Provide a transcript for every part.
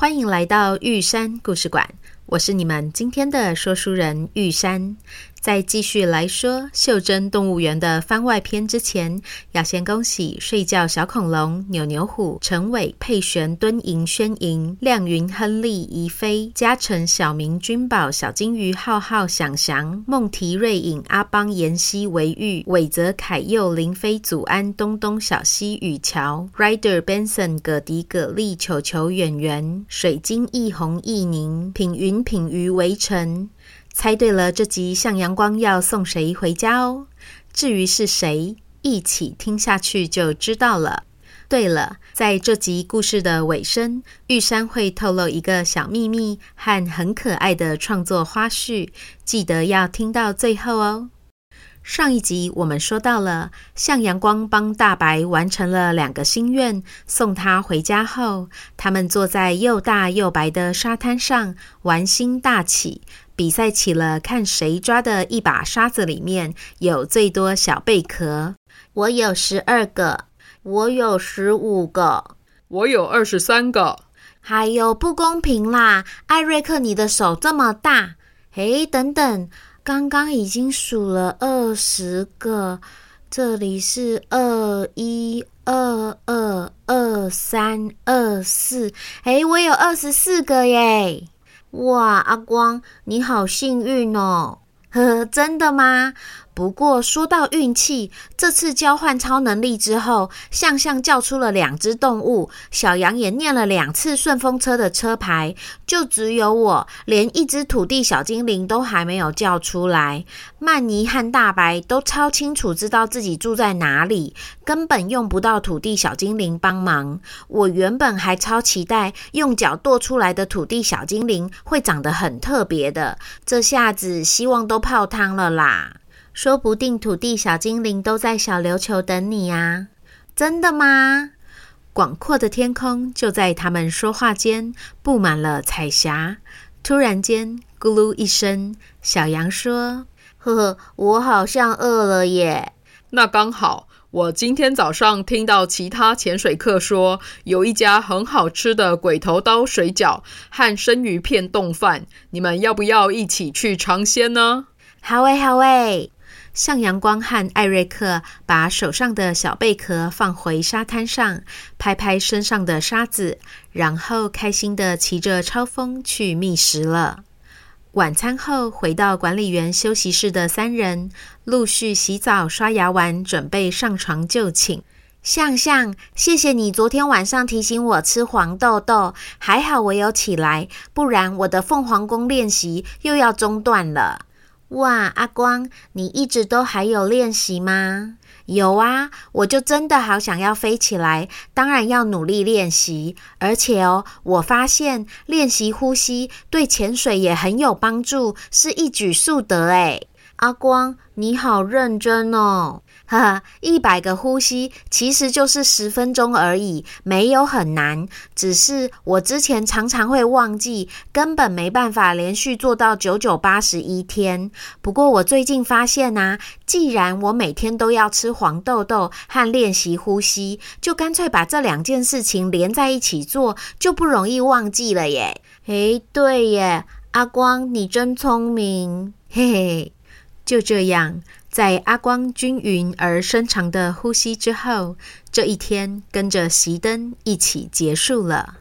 欢迎来到玉山故事馆，我是你们今天的说书人玉山。在继续来说《袖珍动物园》的番外篇之前，要先恭喜睡觉小恐龙、扭扭虎、陈伟、佩璇、敦莹、宣莹、亮云、亨利、宜飞、嘉诚、小明、君宝、小金鱼、浩浩、祥祥、梦提、瑞颖、阿邦、妍希、维玉、伟泽、凯佑、林飞、祖安、东东、小西、雨乔、Rider、Benson、葛迪、葛丽、球球、远远、水晶、易红、易宁、品云、品鱼、围城。猜对了，这集向阳光要送谁回家哦？至于是谁，一起听下去就知道了。对了，在这集故事的尾声，玉山会透露一个小秘密和很可爱的创作花絮，记得要听到最后哦。上一集我们说到了，向阳光帮大白完成了两个心愿，送他回家后，他们坐在又大又白的沙滩上玩心大起。比赛起了，看谁抓的一把沙子里面有最多小贝壳。我有十二个，我有十五个，我有二十三个。还有不公平啦！艾瑞克，你的手这么大。诶，等等，刚刚已经数了二十个，这里是二一、二二、二三、二四。诶，我有二十四个耶！哇，阿光，你好幸运哦！呵 呵，真的吗？不过说到运气，这次交换超能力之后，向向叫出了两只动物，小羊也念了两次顺风车的车牌，就只有我连一只土地小精灵都还没有叫出来。曼尼和大白都超清楚知道自己住在哪里，根本用不到土地小精灵帮忙。我原本还超期待用脚跺出来的土地小精灵会长得很特别的，这下子希望都泡汤了啦！说不定土地小精灵都在小琉球等你呀？真的吗？广阔的天空就在他们说话间布满了彩霞。突然间，咕噜一声，小羊说：“呵呵，我好像饿了耶。”那刚好，我今天早上听到其他潜水客说，有一家很好吃的鬼头刀水饺和生鱼片冻饭，你们要不要一起去尝鲜呢？好诶，好诶。向阳光和艾瑞克把手上的小贝壳放回沙滩上，拍拍身上的沙子，然后开心地骑着超风去觅食了。晚餐后，回到管理员休息室的三人陆续洗澡、刷牙完，准备上床就寝。向向，谢谢你昨天晚上提醒我吃黄豆豆，还好我有起来，不然我的凤凰宫练习又要中断了。哇，阿光，你一直都还有练习吗？有啊，我就真的好想要飞起来，当然要努力练习。而且哦，我发现练习呼吸对潜水也很有帮助，是一举数得诶。阿光，你好认真哦。哈哈，一百个呼吸其实就是十分钟而已，没有很难。只是我之前常常会忘记，根本没办法连续做到九九八十一天。不过我最近发现呐，既然我每天都要吃黄豆豆和练习呼吸，就干脆把这两件事情连在一起做，就不容易忘记了耶。诶，对耶，阿光你真聪明，嘿嘿。就这样。在阿光均匀而深长的呼吸之后，这一天跟着熄灯一起结束了。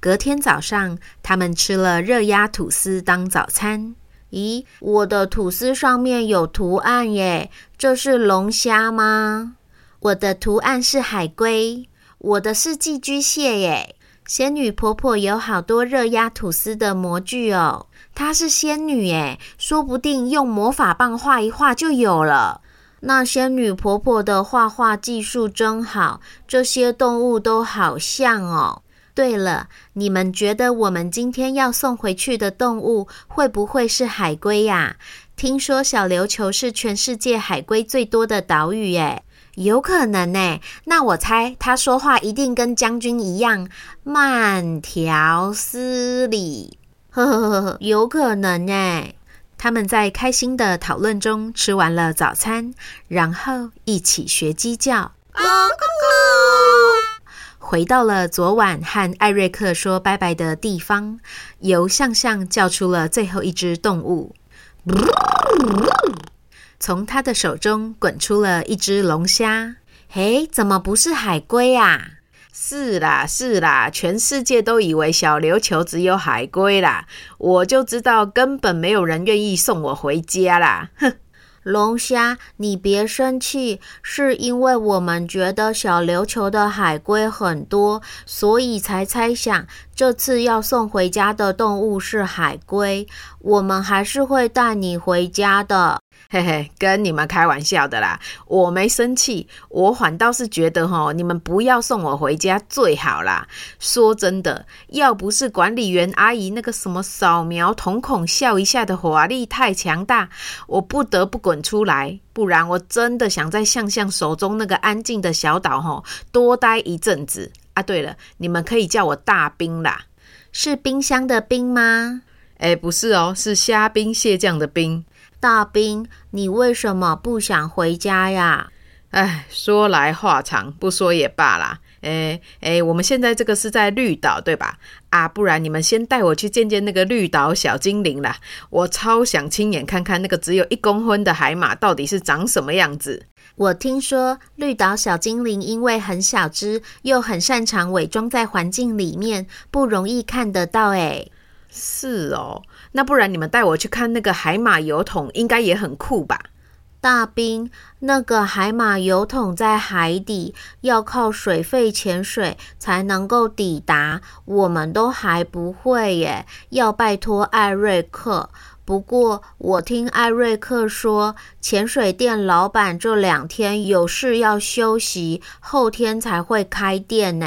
隔天早上，他们吃了热压吐司当早餐。咦，我的吐司上面有图案耶，这是龙虾吗？我的图案是海龟，我的是寄居蟹耶。仙女婆婆有好多热压吐司的模具哦。她是仙女诶，说不定用魔法棒画一画就有了。那仙女婆婆的画画技术真好，这些动物都好像哦。对了，你们觉得我们今天要送回去的动物会不会是海龟呀？听说小琉球是全世界海龟最多的岛屿，哎，有可能呢。那我猜他说话一定跟将军一样慢条斯理，呵呵呵呵，有可能哎。他们在开心的讨论中吃完了早餐，然后一起学鸡叫。回到了昨晚和艾瑞克说拜拜的地方，由向向叫出了最后一只动物。从他的手中滚出了一只龙虾。嘿，怎么不是海龟啊？是啦，是啦，全世界都以为小琉球只有海龟啦，我就知道根本没有人愿意送我回家啦。哼。龙虾，你别生气，是因为我们觉得小琉球的海龟很多，所以才猜想这次要送回家的动物是海龟。我们还是会带你回家的。嘿嘿，跟你们开玩笑的啦，我没生气，我反倒是觉得哈，你们不要送我回家最好啦。说真的，要不是管理员阿姨那个什么扫描瞳孔笑一下的法力太强大，我不得不滚出来，不然我真的想在向向手中那个安静的小岛哈多待一阵子啊。对了，你们可以叫我大冰啦，是冰箱的冰吗？哎，不是哦，是虾兵蟹将的兵。大兵，你为什么不想回家呀？哎，说来话长，不说也罢啦。哎哎，我们现在这个是在绿岛，对吧？啊，不然你们先带我去见见那个绿岛小精灵啦。我超想亲眼看看那个只有一公分的海马到底是长什么样子。我听说绿岛小精灵因为很小只，又很擅长伪装在环境里面，不容易看得到。哎，是哦。那不然你们带我去看那个海马油桶，应该也很酷吧？大兵，那个海马油桶在海底，要靠水肺潜水才能够抵达，我们都还不会耶，要拜托艾瑞克。不过我听艾瑞克说，潜水店老板这两天有事要休息，后天才会开店呢。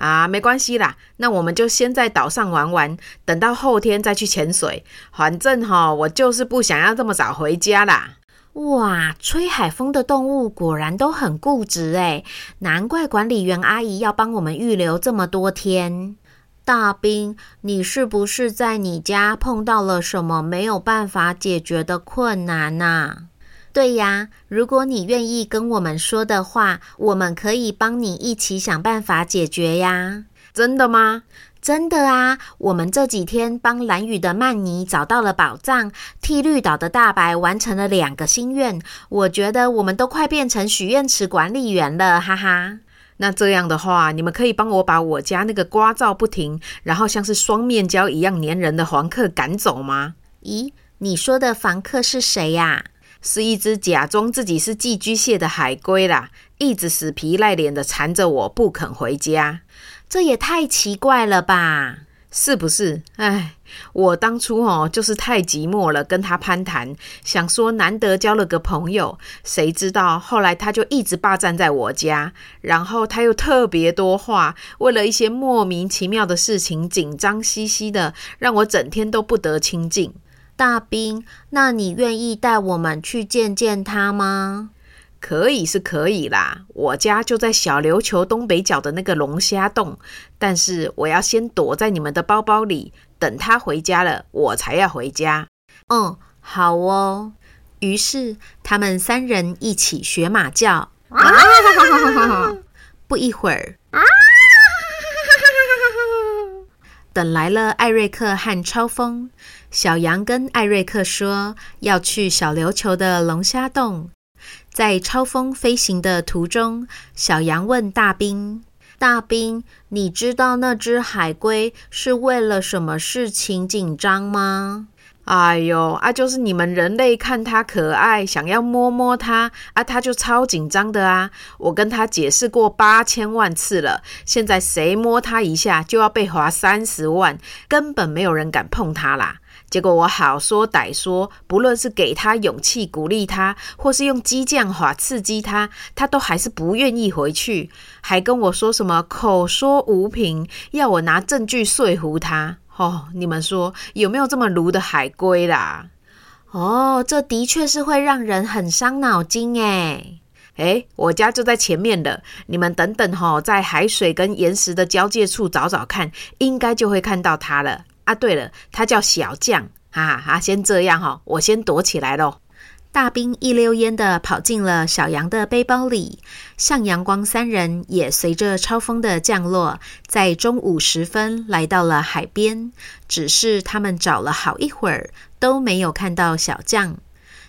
啊，没关系啦，那我们就先在岛上玩玩，等到后天再去潜水。反正哈，我就是不想要这么早回家啦。哇，吹海风的动物果然都很固执诶，难怪管理员阿姨要帮我们预留这么多天。大兵，你是不是在你家碰到了什么没有办法解决的困难呐？对呀，如果你愿意跟我们说的话，我们可以帮你一起想办法解决呀。真的吗？真的啊！我们这几天帮蓝雨的曼妮找到了宝藏，替绿岛的大白完成了两个心愿。我觉得我们都快变成许愿池管理员了，哈哈。那这样的话，你们可以帮我把我家那个刮噪不停，然后像是双面胶一样粘人的房客赶走吗？咦，你说的房客是谁呀？是一只假装自己是寄居蟹的海龟啦，一直死皮赖脸的缠着我不肯回家，这也太奇怪了吧？是不是？哎，我当初哦就是太寂寞了，跟他攀谈，想说难得交了个朋友，谁知道后来他就一直霸占在我家，然后他又特别多话，为了一些莫名其妙的事情紧张兮兮的，让我整天都不得清静。大兵，那你愿意带我们去见见他吗？可以是可以啦，我家就在小琉球东北角的那个龙虾洞，但是我要先躲在你们的包包里，等他回家了，我才要回家。嗯，好哦。于是他们三人一起学马叫，啊、不一会儿。啊等来了艾瑞克和超风，小羊跟艾瑞克说要去小琉球的龙虾洞。在超风飞行的途中，小羊问大兵：“大兵，你知道那只海龟是为了什么事情紧张吗？”哎呦啊，就是你们人类看它可爱，想要摸摸它啊，它就超紧张的啊！我跟他解释过八千万次了，现在谁摸它一下就要被罚三十万，根本没有人敢碰它啦。结果我好说歹说，不论是给他勇气鼓励他，或是用激将法刺激他，他都还是不愿意回去，还跟我说什么口说无凭，要我拿证据说服他。哦，你们说有没有这么卢的海龟啦？哦，这的确是会让人很伤脑筋诶。诶，我家就在前面的，你们等等哦，在海水跟岩石的交界处找找看，应该就会看到它了。啊，对了，它叫小将，哈、啊、哈，先这样哈，我先躲起来喽。大兵一溜烟的跑进了小羊的背包里，向阳光三人也随着超风的降落，在中午时分来到了海边。只是他们找了好一会儿，都没有看到小将。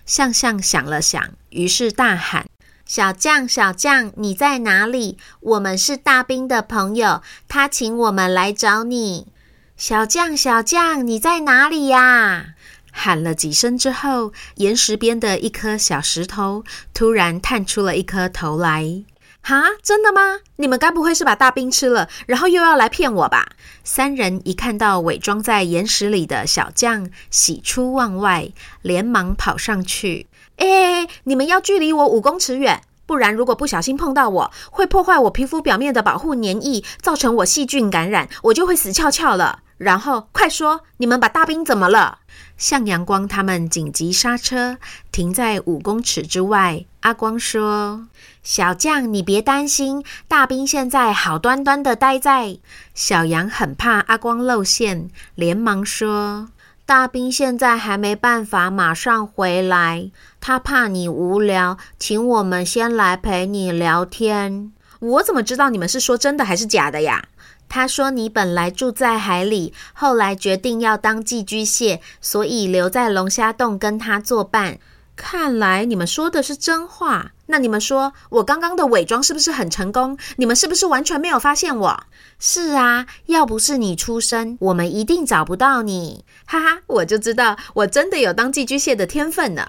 向向想了想，于是大喊：“小将，小将，你在哪里？我们是大兵的朋友，他请我们来找你。”小将，小将，你在哪里呀？喊了几声之后，岩石边的一颗小石头突然探出了一颗头来。哈，真的吗？你们该不会是把大兵吃了，然后又要来骗我吧？三人一看到伪装在岩石里的小将，喜出望外，连忙跑上去。哎，你们要距离我五公尺远。不然，如果不小心碰到我，会破坏我皮肤表面的保护粘液，造成我细菌感染，我就会死翘翘了。然后，快说，你们把大兵怎么了？向阳光他们紧急刹车，停在五公尺之外。阿光说：“小将，你别担心，大兵现在好端端的待在。”小羊很怕阿光露馅，连忙说。大兵现在还没办法马上回来，他怕你无聊，请我们先来陪你聊天。我怎么知道你们是说真的还是假的呀？他说你本来住在海里，后来决定要当寄居蟹，所以留在龙虾洞跟他作伴。看来你们说的是真话。那你们说我刚刚的伪装是不是很成功？你们是不是完全没有发现我？是啊，要不是你出声，我们一定找不到你。哈哈，我就知道我真的有当寄居蟹的天分呢。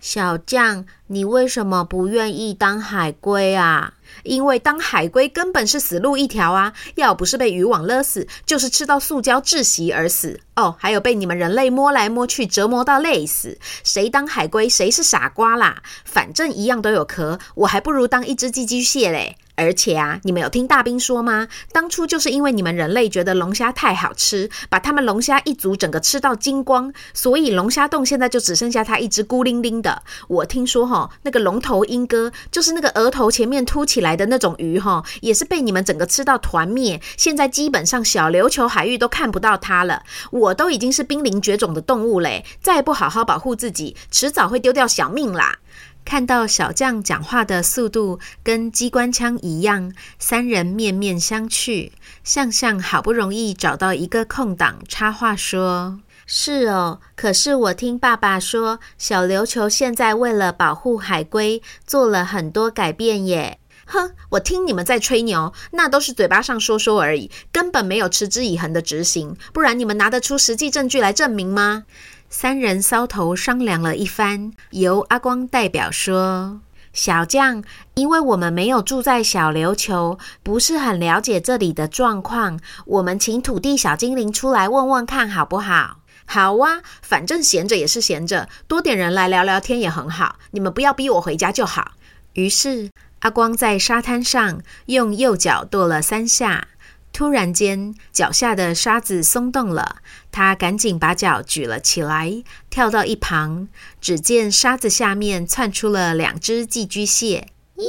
小将，你为什么不愿意当海龟啊？因为当海龟根本是死路一条啊！要不是被渔网勒死，就是吃到塑胶窒息而死。哦，还有被你们人类摸来摸去折磨到累死。谁当海龟谁是傻瓜啦！反正一样都有壳，我还不如当一只寄居蟹嘞。而且啊，你们有听大兵说吗？当初就是因为你们人类觉得龙虾太好吃，把他们龙虾一族整个吃到精光，所以龙虾洞现在就只剩下它一只孤零零的。我听说哈，那个龙头鹰哥，就是那个额头前面凸起来的那种鱼哈，也是被你们整个吃到团灭。现在基本上小琉球海域都看不到它了。我都已经是濒临绝种的动物嘞，再不好好保护自己，迟早会丢掉小命啦。看到小将讲话的速度跟机关枪一样，三人面面相觑。向向好不容易找到一个空档，插话说：“是哦，可是我听爸爸说，小琉球现在为了保护海龟，做了很多改变耶。”哼，我听你们在吹牛，那都是嘴巴上说说而已，根本没有持之以恒的执行。不然你们拿得出实际证据来证明吗？三人搔头商量了一番，由阿光代表说：“小将，因为我们没有住在小琉球，不是很了解这里的状况，我们请土地小精灵出来问问看好不好？”“好啊，反正闲着也是闲着，多点人来聊聊天也很好。你们不要逼我回家就好。”于是阿光在沙滩上用右脚跺了三下。突然间，脚下的沙子松动了，他赶紧把脚举了起来，跳到一旁。只见沙子下面窜出了两只寄居蟹，咦！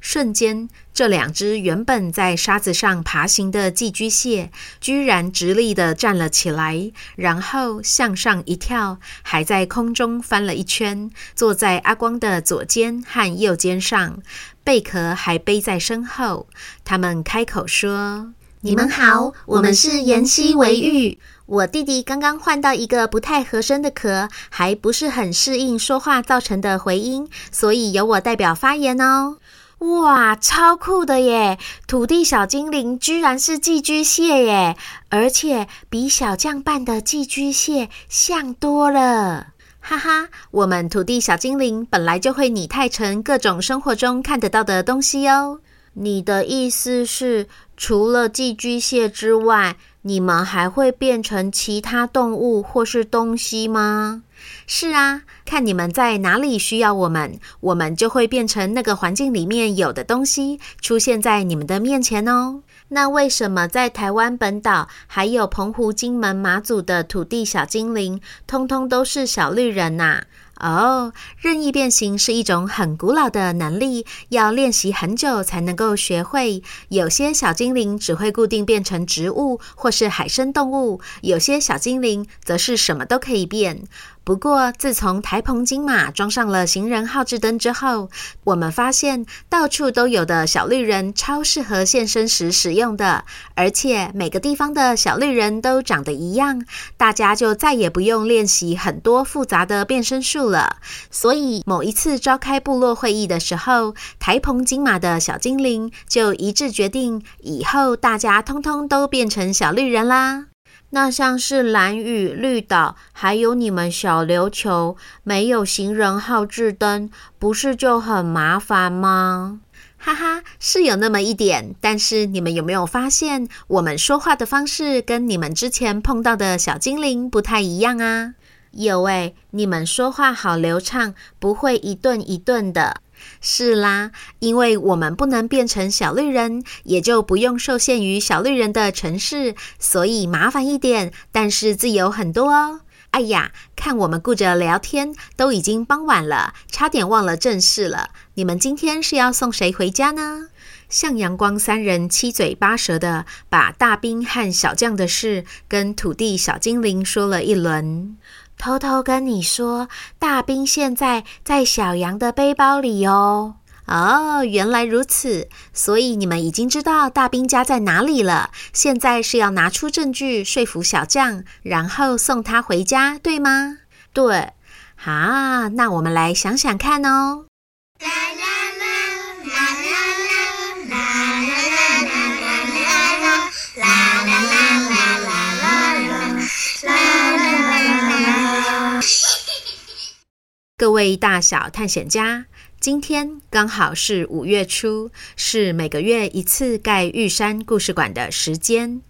瞬间，这两只原本在沙子上爬行的寄居蟹，居然直立地站了起来，然后向上一跳，还在空中翻了一圈，坐在阿光的左肩和右肩上。贝壳还背在身后，他们开口说：“你们好，我们是妍希维玉。我弟弟刚刚换到一个不太合身的壳，还不是很适应说话造成的回音，所以由我代表发言哦。”哇，超酷的耶！土地小精灵居然是寄居蟹耶，而且比小将扮的寄居蟹像多了。哈哈，我们土地小精灵本来就会拟态成各种生活中看得到的东西哦。你的意思是，除了寄居蟹之外，你们还会变成其他动物或是东西吗？是啊，看你们在哪里需要我们，我们就会变成那个环境里面有的东西，出现在你们的面前哦。那为什么在台湾本岛，还有澎湖、金门、马祖的土地小精灵，通通都是小绿人呐？哦，任意变形是一种很古老的能力，要练习很久才能够学会。有些小精灵只会固定变成植物或是海生动物，有些小精灵则是什么都可以变。不过，自从台澎金马装上了行人号志灯之后，我们发现到处都有的小绿人超适合现身时使用的，而且每个地方的小绿人都长得一样，大家就再也不用练习很多复杂的变身术了。所以，某一次召开部落会议的时候，台澎金马的小精灵就一致决定，以后大家通通都变成小绿人啦。那像是蓝屿、绿岛，还有你们小琉球，没有行人号志灯，不是就很麻烦吗？哈哈，是有那么一点。但是你们有没有发现，我们说话的方式跟你们之前碰到的小精灵不太一样啊？有诶，你们说话好流畅，不会一顿一顿的。是啦，因为我们不能变成小绿人，也就不用受限于小绿人的城市，所以麻烦一点，但是自由很多哦。哎呀，看我们顾着聊天，都已经傍晚了，差点忘了正事了。你们今天是要送谁回家呢？向阳光三人七嘴八舌的把大兵和小将的事跟土地小精灵说了一轮。偷偷跟你说，大兵现在在小羊的背包里哦。哦，原来如此，所以你们已经知道大兵家在哪里了。现在是要拿出证据说服小将，然后送他回家，对吗？对。好，那我们来想想看哦。各位大小探险家，今天刚好是五月初，是每个月一次盖玉山故事馆的时间。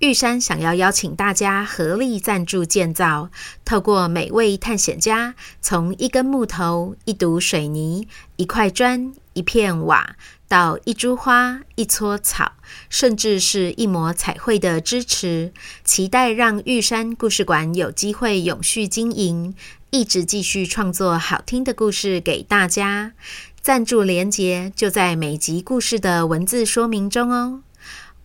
玉山想要邀请大家合力赞助建造，透过每位探险家从一根木头、一堵水泥、一块砖、一片瓦，到一株花、一撮草，甚至是一抹彩绘的支持，期待让玉山故事馆有机会永续经营。一直继续创作好听的故事给大家，赞助连接就在每集故事的文字说明中哦。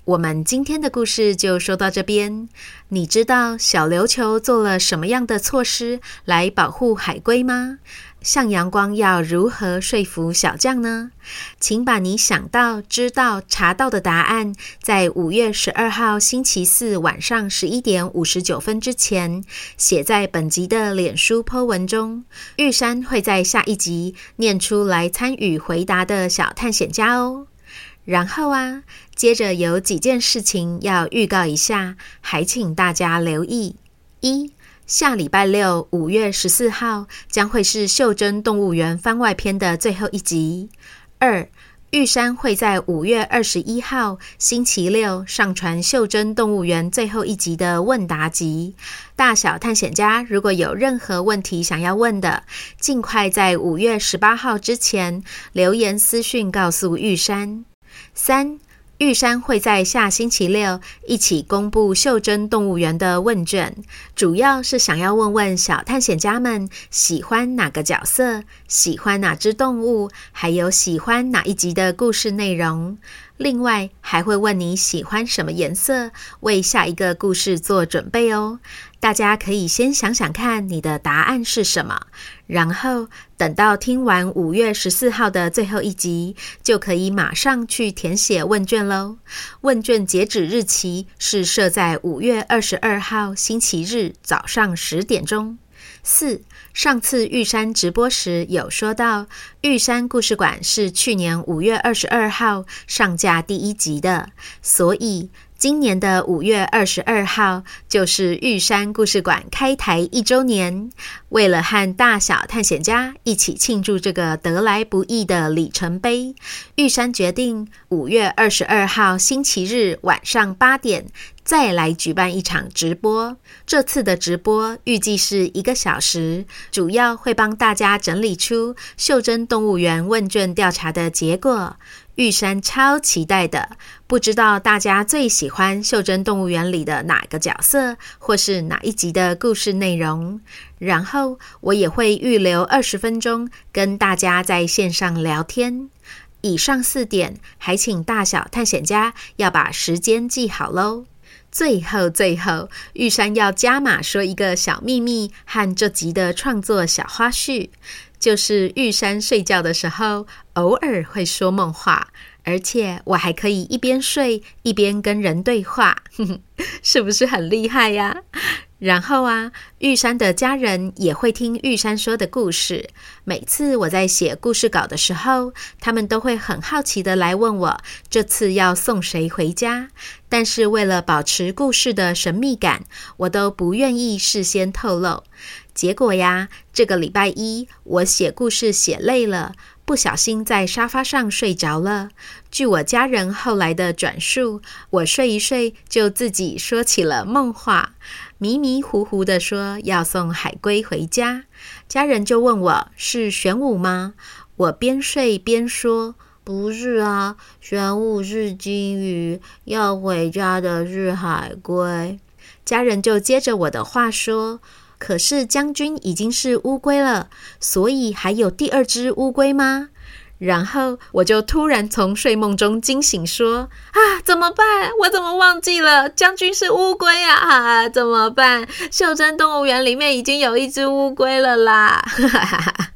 我们今天的故事就说到这边。你知道小琉球做了什么样的措施来保护海龟吗？向阳光要如何说服小将呢？请把你想到、知道、查到的答案，在五月十二号星期四晚上十一点五十九分之前写在本集的脸书 po 文中。玉山会在下一集念出来参与回答的小探险家哦。然后啊，接着有几件事情要预告一下，还请大家留意：一。下礼拜六，五月十四号将会是《袖珍动物园》番外篇的最后一集。二，玉山会在五月二十一号星期六上传《袖珍动物园》最后一集的问答集。大小探险家如果有任何问题想要问的，尽快在五月十八号之前留言私讯告诉玉山。三。玉山会在下星期六一起公布袖珍动物园的问卷，主要是想要问问小探险家们喜欢哪个角色，喜欢哪只动物，还有喜欢哪一集的故事内容。另外还会问你喜欢什么颜色，为下一个故事做准备哦。大家可以先想想看你的答案是什么，然后等到听完五月十四号的最后一集，就可以马上去填写问卷喽。问卷截止日期是设在五月二十二号星期日早上十点钟。四，上次玉山直播时有说到，玉山故事馆是去年五月二十二号上架第一集的，所以今年的五月二十二号就是玉山故事馆开台一周年。为了和大小探险家一起庆祝这个得来不易的里程碑，玉山决定五月二十二号星期日晚上八点。再来举办一场直播，这次的直播预计是一个小时，主要会帮大家整理出袖珍动物园问卷调查的结果。玉山超期待的，不知道大家最喜欢袖珍动物园里的哪个角色，或是哪一集的故事内容。然后我也会预留二十分钟跟大家在线上聊天。以上四点，还请大小探险家要把时间记好喽。最后，最后，玉山要加码说一个小秘密和这集的创作小花絮，就是玉山睡觉的时候偶尔会说梦话，而且我还可以一边睡一边跟人对话，是不是很厉害呀？然后啊，玉山的家人也会听玉山说的故事。每次我在写故事稿的时候，他们都会很好奇地来问我这次要送谁回家。但是为了保持故事的神秘感，我都不愿意事先透露。结果呀，这个礼拜一我写故事写累了，不小心在沙发上睡着了。据我家人后来的转述，我睡一睡就自己说起了梦话。迷迷糊糊地说要送海龟回家，家人就问我是玄武吗？我边睡边说不是啊，玄武是金鱼，要回家的是海龟。家人就接着我的话说，可是将军已经是乌龟了，所以还有第二只乌龟吗？然后我就突然从睡梦中惊醒，说：“啊，怎么办？我怎么忘记了将军是乌龟啊？啊，怎么办？袖珍动物园里面已经有一只乌龟了啦！”哈哈哈哈，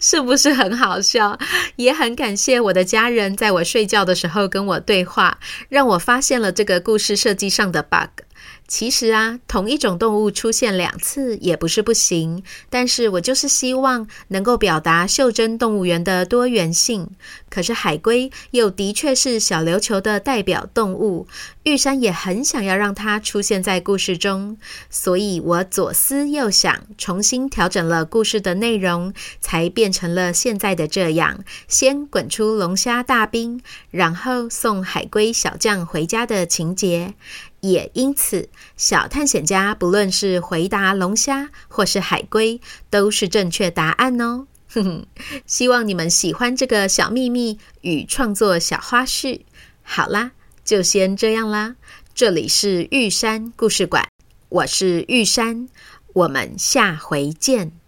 是不是很好笑？也很感谢我的家人在我睡觉的时候跟我对话，让我发现了这个故事设计上的 bug。其实啊，同一种动物出现两次也不是不行，但是我就是希望能够表达袖珍动物园的多元性。可是海龟又的确是小琉球的代表动物，玉山也很想要让它出现在故事中，所以我左思右想，重新调整了故事的内容，才变成了现在的这样：先滚出龙虾大兵，然后送海龟小将回家的情节。也因此，小探险家不论是回答龙虾或是海龟，都是正确答案哦。哼哼，希望你们喜欢这个小秘密与创作小花絮。好啦，就先这样啦。这里是玉山故事馆，我是玉山，我们下回见。